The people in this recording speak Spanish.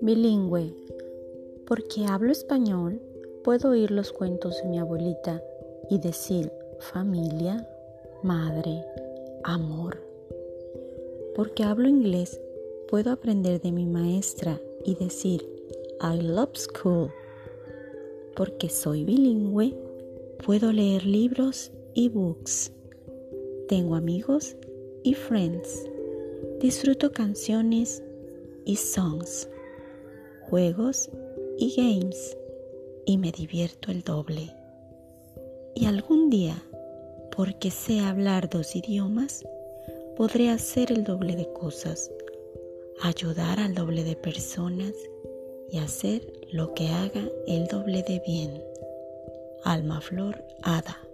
Bilingüe. Porque hablo español, puedo oír los cuentos de mi abuelita y decir familia, madre, amor. Porque hablo inglés, puedo aprender de mi maestra y decir I love school. Porque soy bilingüe, puedo leer libros y books. Tengo amigos y friends. Disfruto canciones y songs juegos y games y me divierto el doble. Y algún día, porque sé hablar dos idiomas, podré hacer el doble de cosas, ayudar al doble de personas y hacer lo que haga el doble de bien. Alma Flor Hada.